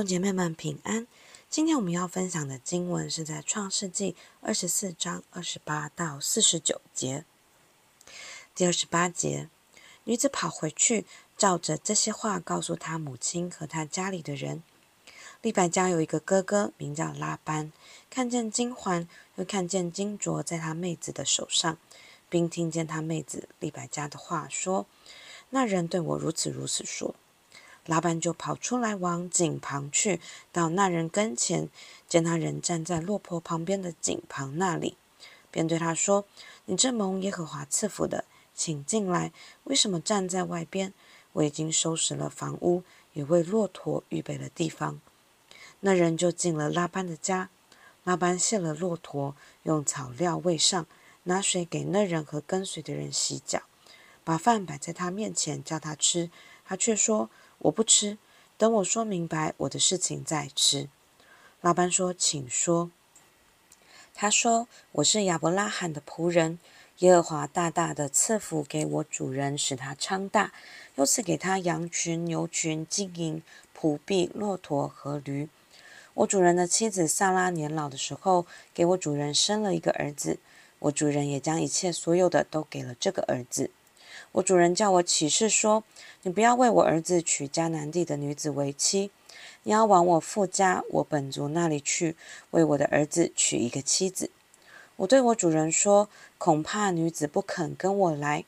兄姐妹们平安。今天我们要分享的经文是在创世纪二十四章二十八到四十九节。第二十八节，女子跑回去，照着这些话告诉她母亲和她家里的人。利百加有一个哥哥，名叫拉班，看见金环，又看见金镯在他妹子的手上，并听见他妹子利百加的话说：“那人对我如此如此说。”拉班就跑出来往井旁去，到那人跟前，见他人站在落坡旁边的井旁那里，便对他说：“你这蒙耶和华赐福的，请进来。为什么站在外边？我已经收拾了房屋，也为骆驼预备了地方。”那人就进了拉班的家。拉班卸了骆驼，用草料喂上，拿水给那人和跟随的人洗脚，把饭摆在他面前，叫他吃，他却说。我不吃，等我说明白我的事情再吃。拉班说：“请说。”他说：“我是亚伯拉罕的仆人，耶和华大大的赐福给我主人，使他昌大，又赐给他羊群、牛群、金银、仆婢、骆驼和驴。我主人的妻子撒拉年老的时候，给我主人生了一个儿子，我主人也将一切所有的都给了这个儿子。”我主人叫我起誓说：“你不要为我儿子娶迦南地的女子为妻，你要往我父家我本族那里去，为我的儿子娶一个妻子。”我对我主人说：“恐怕女子不肯跟我来。”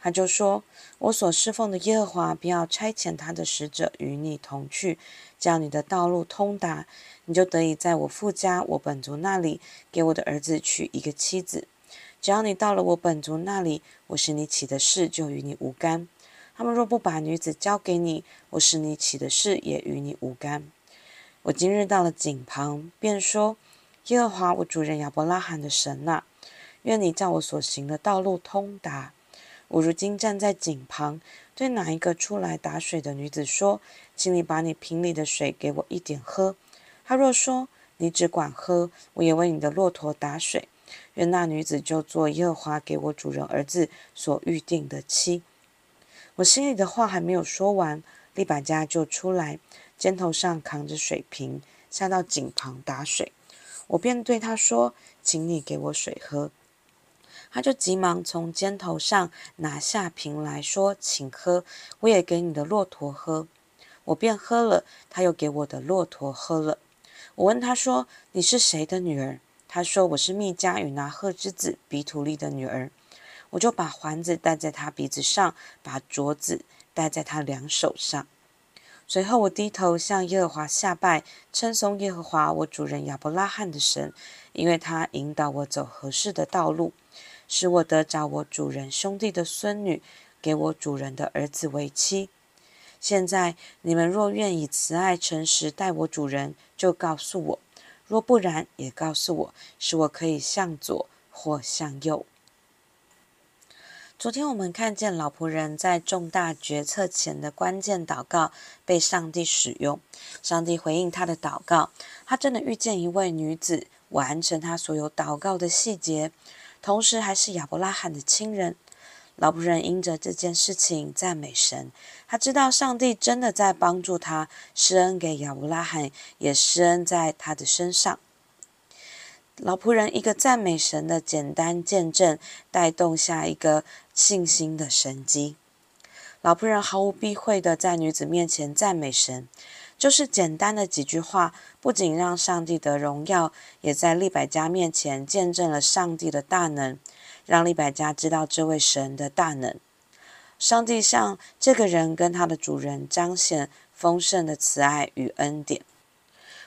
他就说：“我所侍奉的耶和华必要差遣他的使者与你同去，叫你的道路通达，你就得以在我父家我本族那里给我的儿子娶一个妻子。”只要你到了我本族那里，我使你起的事就与你无干。他们若不把女子交给你，我使你起的事也与你无干。我今日到了井旁，便说：耶和华我主人亚伯拉罕的神呐，愿你叫我所行的道路通达。我如今站在井旁，对哪一个出来打水的女子说：请你把你瓶里的水给我一点喝。她若说：你只管喝，我也为你的骆驼打水。愿那女子就做耶和华给我主人儿子所预定的妻。我心里的话还没有说完，利百加就出来，肩头上扛着水瓶，下到井旁打水。我便对他说：“请你给我水喝。”他就急忙从肩头上拿下瓶来说：“请喝，我也给你的骆驼喝。”我便喝了，他又给我的骆驼喝了。我问他说：“你是谁的女儿？”他说：“我是密迦与拿鹤之子比土利的女儿。”我就把环子戴在他鼻子上，把镯子戴在他两手上。随后我低头向耶和华下拜，称颂耶和华我主人亚伯拉罕的神，因为他引导我走合适的道路，使我得着我主人兄弟的孙女，给我主人的儿子为妻。现在你们若愿以慈爱诚实待我主人，就告诉我。若不然，也告诉我，使我可以向左或向右。昨天我们看见老仆人在重大决策前的关键祷告被上帝使用，上帝回应他的祷告，他真的遇见一位女子，完成他所有祷告的细节，同时还是亚伯拉罕的亲人。老仆人因着这件事情赞美神，他知道上帝真的在帮助他，施恩给亚伯拉罕，也施恩在他的身上。老仆人一个赞美神的简单见证，带动下一个信心的神迹。老仆人毫无避讳的在女子面前赞美神，就是简单的几句话，不仅让上帝的荣耀，也在利百加面前见证了上帝的大能。让利百加知道这位神的大能，上帝向这个人跟他的主人彰显丰盛的慈爱与恩典。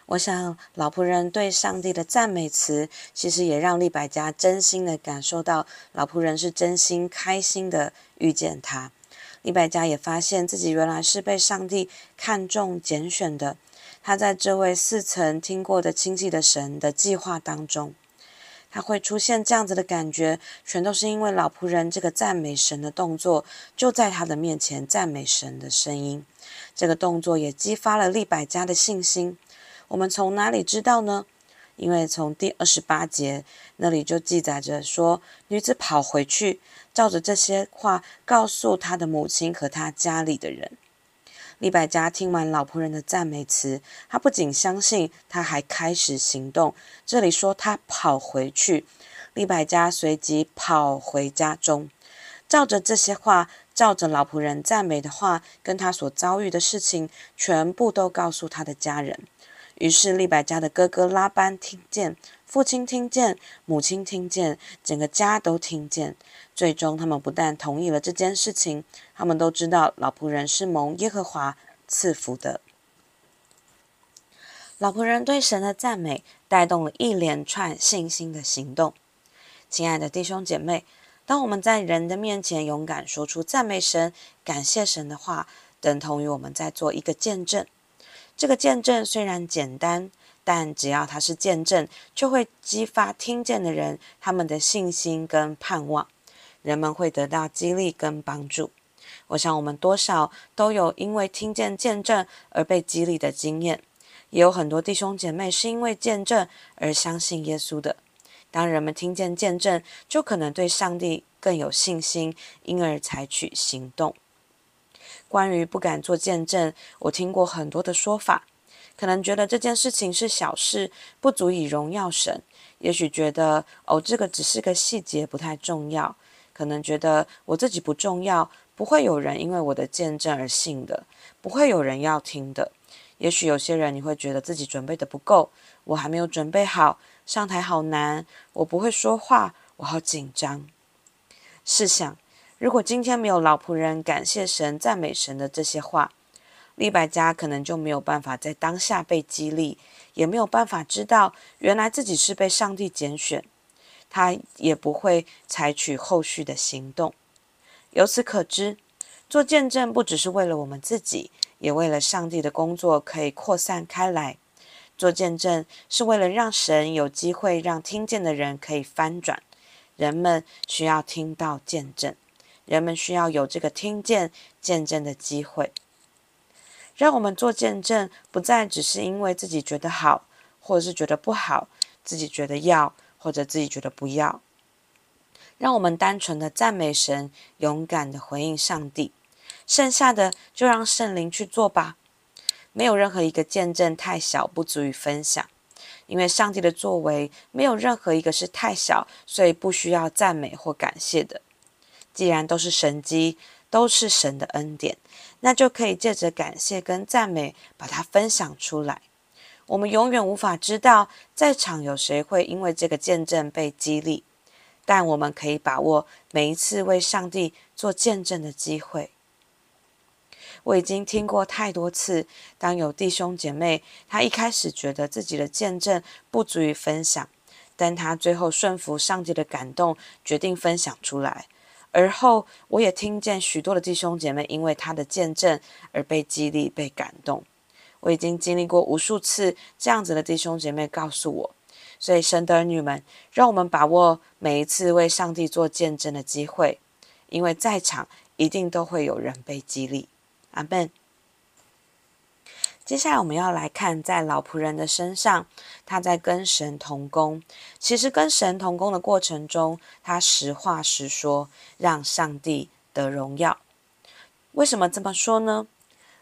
我想，老仆人对上帝的赞美词，其实也让利百加真心的感受到，老仆人是真心开心的遇见他。利百加也发现自己原来是被上帝看中拣选的，他在这位似曾听过的亲戚的神的计划当中。他会出现这样子的感觉，全都是因为老仆人这个赞美神的动作，就在他的面前赞美神的声音。这个动作也激发了利百加的信心。我们从哪里知道呢？因为从第二十八节那里就记载着说，女子跑回去，照着这些话告诉她的母亲和她家里的人。利百加听完老仆人的赞美词，他不仅相信，他还开始行动。这里说他跑回去，利百加随即跑回家中，照着这些话，照着老仆人赞美的话，跟他所遭遇的事情，全部都告诉他的家人。于是利百加的哥哥拉班听见，父亲听见，母亲听见，整个家都听见。最终，他们不但同意了这件事情，他们都知道老仆人是蒙耶和华赐福的。老仆人对神的赞美，带动了一连串信心的行动。亲爱的弟兄姐妹，当我们在人的面前勇敢说出赞美神、感谢神的话，等同于我们在做一个见证。这个见证虽然简单，但只要它是见证，就会激发听见的人他们的信心跟盼望。人们会得到激励跟帮助。我想我们多少都有因为听见见证而被激励的经验，也有很多弟兄姐妹是因为见证而相信耶稣的。当人们听见见证，就可能对上帝更有信心，因而采取行动。关于不敢做见证，我听过很多的说法，可能觉得这件事情是小事，不足以荣耀神；也许觉得哦，这个只是个细节，不太重要。可能觉得我自己不重要，不会有人因为我的见证而信的，不会有人要听的。也许有些人你会觉得自己准备的不够，我还没有准备好，上台好难，我不会说话，我好紧张。试想，如果今天没有老仆人感谢神、赞美神的这些话，利百加可能就没有办法在当下被激励，也没有办法知道原来自己是被上帝拣选。他也不会采取后续的行动。由此可知，做见证不只是为了我们自己，也为了上帝的工作可以扩散开来。做见证是为了让神有机会让听见的人可以翻转。人们需要听到见证，人们需要有这个听见见证的机会。让我们做见证，不再只是因为自己觉得好，或者是觉得不好，自己觉得要。或者自己觉得不要，让我们单纯的赞美神，勇敢的回应上帝，剩下的就让圣灵去做吧。没有任何一个见证太小不足以分享，因为上帝的作为没有任何一个是太小，所以不需要赞美或感谢的。既然都是神迹，都是神的恩典，那就可以借着感谢跟赞美，把它分享出来。我们永远无法知道在场有谁会因为这个见证被激励，但我们可以把握每一次为上帝做见证的机会。我已经听过太多次，当有弟兄姐妹他一开始觉得自己的见证不足以分享，但他最后顺服上帝的感动，决定分享出来。而后，我也听见许多的弟兄姐妹因为他的见证而被激励、被感动。我已经经历过无数次这样子的弟兄姐妹告诉我，所以神的儿女们，让我们把握每一次为上帝做见证的机会，因为在场一定都会有人被激励。阿门。接下来我们要来看，在老仆人的身上，他在跟神同工。其实跟神同工的过程中，他实话实说，让上帝得荣耀。为什么这么说呢？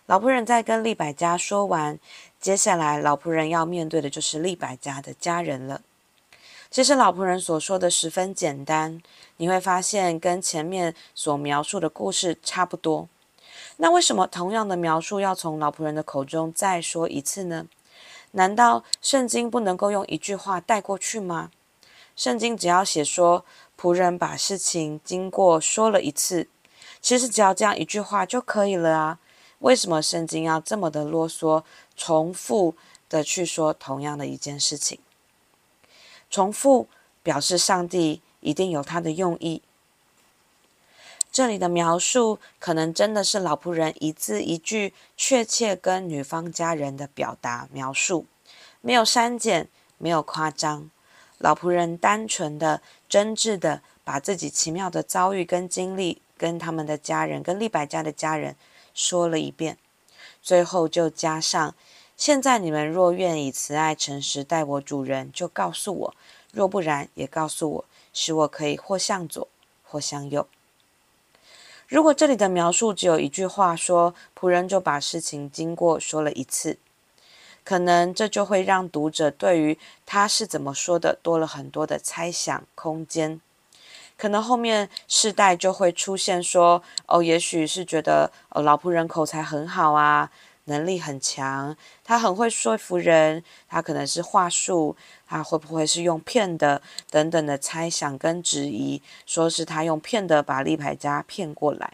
老仆人在跟利百加说完，接下来老仆人要面对的就是利百加的家人了。其实老仆人所说的十分简单，你会发现跟前面所描述的故事差不多。那为什么同样的描述要从老仆人的口中再说一次呢？难道圣经不能够用一句话带过去吗？圣经只要写说仆人把事情经过说了一次，其实只要这样一句话就可以了啊。为什么圣经要这么的啰嗦，重复的去说同样的一件事情？重复表示上帝一定有他的用意。这里的描述可能真的是老仆人一字一句确切跟女方家人的表达描述，没有删减，没有夸张。老仆人单纯的、真挚的把自己奇妙的遭遇跟经历跟他们的家人，跟利百家的家人。说了一遍，最后就加上：现在你们若愿以慈爱诚实待我主人，就告诉我；若不然，也告诉我，使我可以或向左，或向右。如果这里的描述只有一句话说，仆人就把事情经过说了一次，可能这就会让读者对于他是怎么说的多了很多的猜想空间。可能后面世代就会出现说，哦，也许是觉得哦，老仆人口才很好啊，能力很强，他很会说服人，他可能是话术，他会不会是用骗的等等的猜想跟质疑，说是他用骗的把利百家骗过来，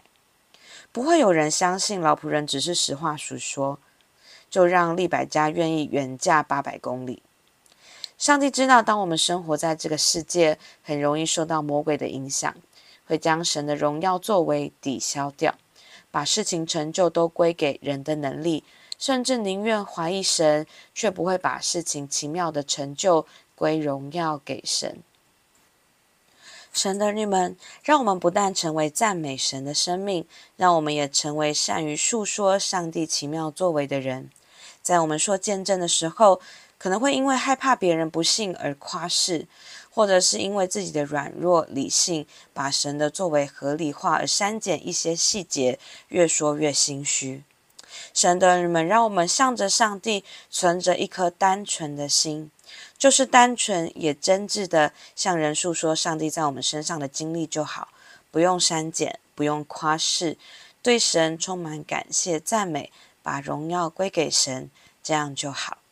不会有人相信老仆人只是实话实说，就让利百家愿意远嫁八百公里。上帝知道，当我们生活在这个世界，很容易受到魔鬼的影响，会将神的荣耀作为抵消掉。把事情成就都归给人的能力，甚至宁愿怀疑神，却不会把事情奇妙的成就归荣耀给神。神的儿女们，让我们不但成为赞美神的生命，让我们也成为善于述说上帝奇妙作为的人。在我们说见证的时候，可能会因为害怕别人不信而夸饰。或者是因为自己的软弱理性，把神的作为合理化而删减一些细节，越说越心虚。神的人们，让我们向着上帝，存着一颗单纯的心，就是单纯也真挚的向人诉说上帝在我们身上的经历就好，不用删减，不用夸饰，对神充满感谢赞美，把荣耀归给神，这样就好。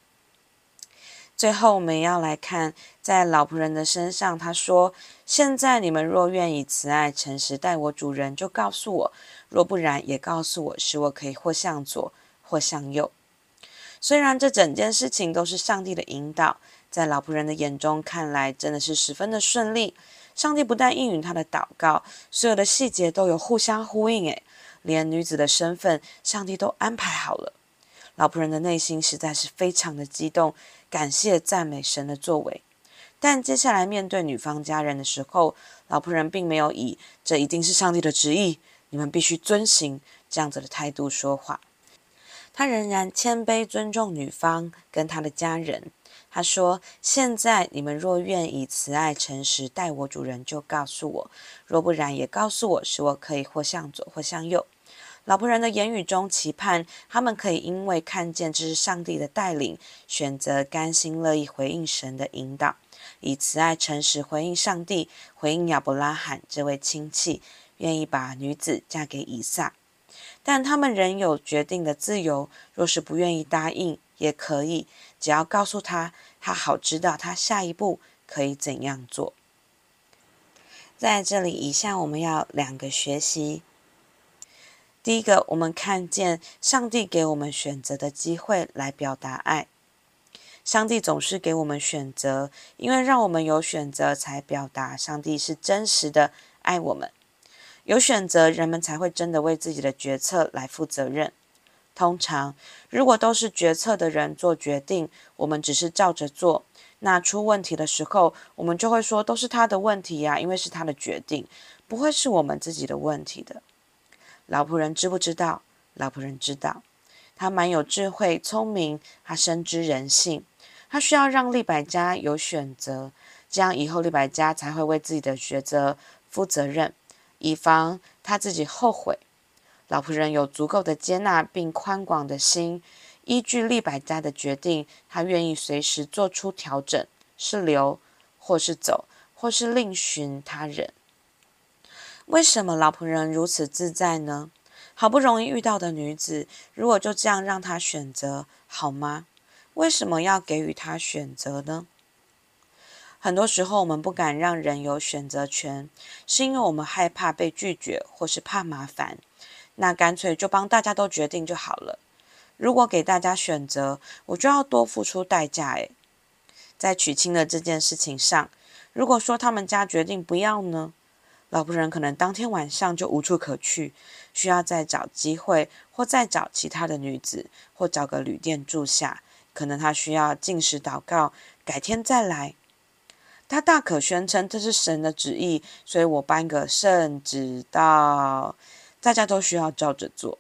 最后，我们要来看在老仆人的身上。他说：“现在你们若愿以慈爱、诚实待我主人，就告诉我；若不然，也告诉我，使我可以或向左，或向右。”虽然这整件事情都是上帝的引导，在老仆人的眼中看来，真的是十分的顺利。上帝不但应允他的祷告，所有的细节都有互相呼应。诶，连女子的身份，上帝都安排好了。老仆人的内心实在是非常的激动。感谢赞美神的作为，但接下来面对女方家人的时候，老仆人并没有以“这一定是上帝的旨意，你们必须遵行”这样子的态度说话。他仍然谦卑尊重女方跟他的家人。他说：“现在你们若愿以慈爱诚实待我主人，就告诉我；若不然，也告诉我，使我可以或向左，或向右。”老仆人的言语中期盼他们可以因为看见这是上帝的带领，选择甘心乐意回应神的引导，以慈爱诚实回应上帝，回应亚伯拉罕这位亲戚，愿意把女子嫁给以撒。但他们仍有决定的自由，若是不愿意答应，也可以，只要告诉他，他好知道他下一步可以怎样做。在这里，以下我们要两个学习。第一个，我们看见上帝给我们选择的机会来表达爱。上帝总是给我们选择，因为让我们有选择，才表达上帝是真实的爱我们。有选择，人们才会真的为自己的决策来负责任。通常，如果都是决策的人做决定，我们只是照着做，那出问题的时候，我们就会说都是他的问题呀，因为是他的决定，不会是我们自己的问题的。老仆人知不知道？老仆人知道，他蛮有智慧、聪明，他深知人性。他需要让利百加有选择，这样以后利百加才会为自己的抉择负责任，以防他自己后悔。老仆人有足够的接纳并宽广的心，依据利百加的决定，他愿意随时做出调整，是留或是走，或是另寻他人。为什么老仆人如此自在呢？好不容易遇到的女子，如果就这样让他选择，好吗？为什么要给予他选择呢？很多时候，我们不敢让人有选择权，是因为我们害怕被拒绝，或是怕麻烦。那干脆就帮大家都决定就好了。如果给大家选择，我就要多付出代价。诶，在娶亲的这件事情上，如果说他们家决定不要呢？老仆人可能当天晚上就无处可去，需要再找机会，或再找其他的女子，或找个旅店住下。可能他需要进食祷告，改天再来。他大可宣称这是神的旨意，所以我颁个圣旨到，大家都需要照着做。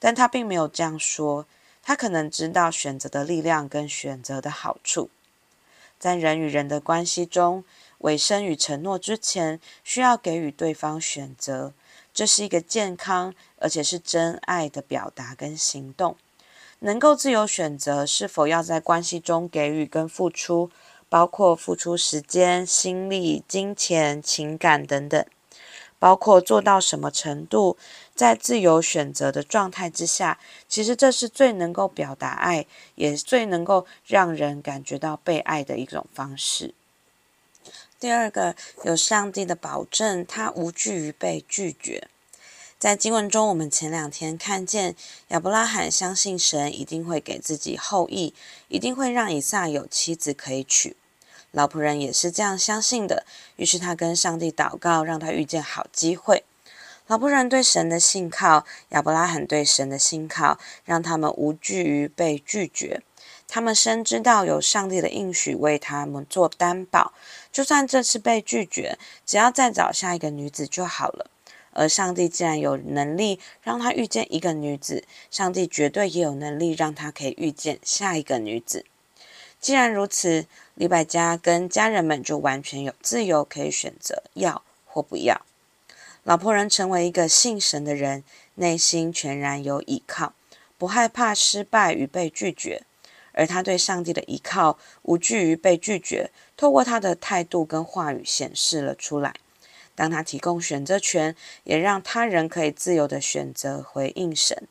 但他并没有这样说，他可能知道选择的力量跟选择的好处，在人与人的关系中。委身与承诺之前，需要给予对方选择，这是一个健康而且是真爱的表达跟行动。能够自由选择是否要在关系中给予跟付出，包括付出时间、心力、金钱、情感等等，包括做到什么程度，在自由选择的状态之下，其实这是最能够表达爱，也最能够让人感觉到被爱的一种方式。第二个，有上帝的保证，他无惧于被拒绝。在经文中，我们前两天看见亚伯拉罕相信神一定会给自己后裔，一定会让以撒有妻子可以娶。老仆人也是这样相信的，于是他跟上帝祷告，让他遇见好机会。老仆人对神的信靠，亚伯拉罕对神的信靠，让他们无惧于被拒绝。他们深知道有上帝的应许为他们做担保，就算这次被拒绝，只要再找下一个女子就好了。而上帝既然有能力让他遇见一个女子，上帝绝对也有能力让他可以遇见下一个女子。既然如此，李百家跟家人们就完全有自由可以选择要或不要。老婆人成为一个信神的人，内心全然有依靠，不害怕失败与被拒绝。而他对上帝的依靠，无惧于被拒绝，透过他的态度跟话语显示了出来。当他提供选择权，也让他人可以自由地选择回应神。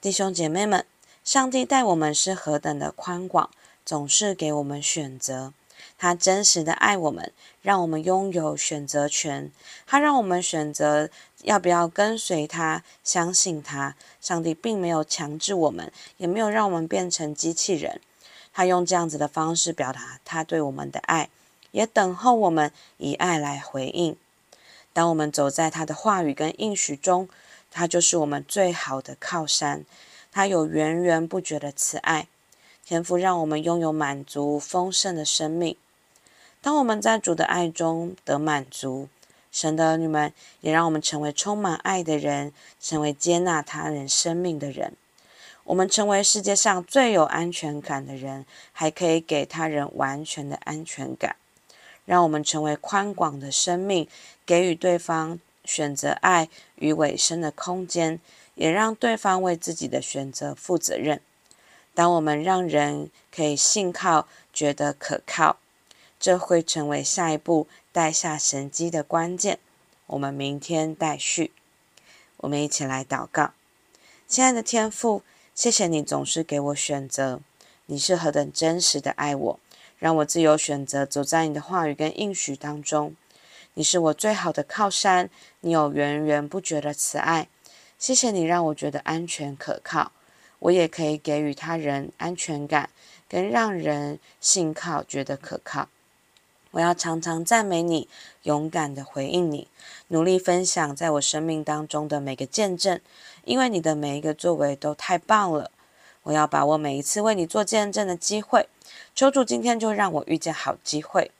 弟兄姐妹们，上帝待我们是何等的宽广，总是给我们选择。他真实的爱我们，让我们拥有选择权。他让我们选择要不要跟随他，相信他。上帝并没有强制我们，也没有让我们变成机器人。他用这样子的方式表达他对我们的爱，也等候我们以爱来回应。当我们走在他的话语跟应许中，他就是我们最好的靠山。他有源源不绝的慈爱。天赋让我们拥有满足丰盛的生命。当我们在主的爱中得满足，神的儿女们也让我们成为充满爱的人，成为接纳他人生命的人。我们成为世界上最有安全感的人，还可以给他人完全的安全感。让我们成为宽广的生命，给予对方选择爱与尾声的空间，也让对方为自己的选择负责任。当我们让人可以信靠、觉得可靠，这会成为下一步带下神迹的关键。我们明天待续，我们一起来祷告。亲爱的天父，谢谢你总是给我选择，你是何等真实的爱我，让我自由选择走在你的话语跟应许当中。你是我最好的靠山，你有源源不绝的慈爱。谢谢你让我觉得安全可靠。我也可以给予他人安全感，跟让人信靠，觉得可靠。我要常常赞美你，勇敢地回应你，努力分享在我生命当中的每个见证，因为你的每一个作为都太棒了。我要把握每一次为你做见证的机会，求主今天就让我遇见好机会，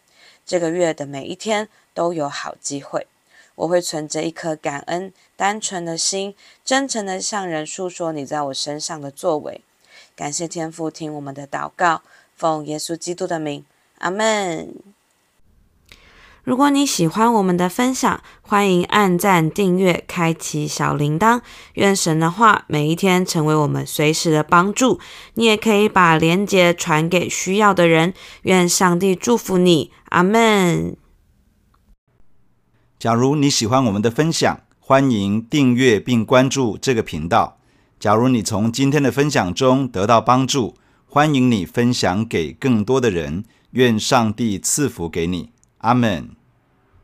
这个月的每一天都有好机会。我会存着一颗感恩、单纯的心，真诚地向人诉说你在我身上的作为。感谢天父听我们的祷告，奉耶稣基督的名，阿门。如果你喜欢我们的分享，欢迎按赞、订阅、开启小铃铛。愿神的话每一天成为我们随时的帮助。你也可以把连结传给需要的人。愿上帝祝福你，阿门。假如你喜欢我们的分享，欢迎订阅并关注这个频道。假如你从今天的分享中得到帮助，欢迎你分享给更多的人。愿上帝赐福给你，阿门。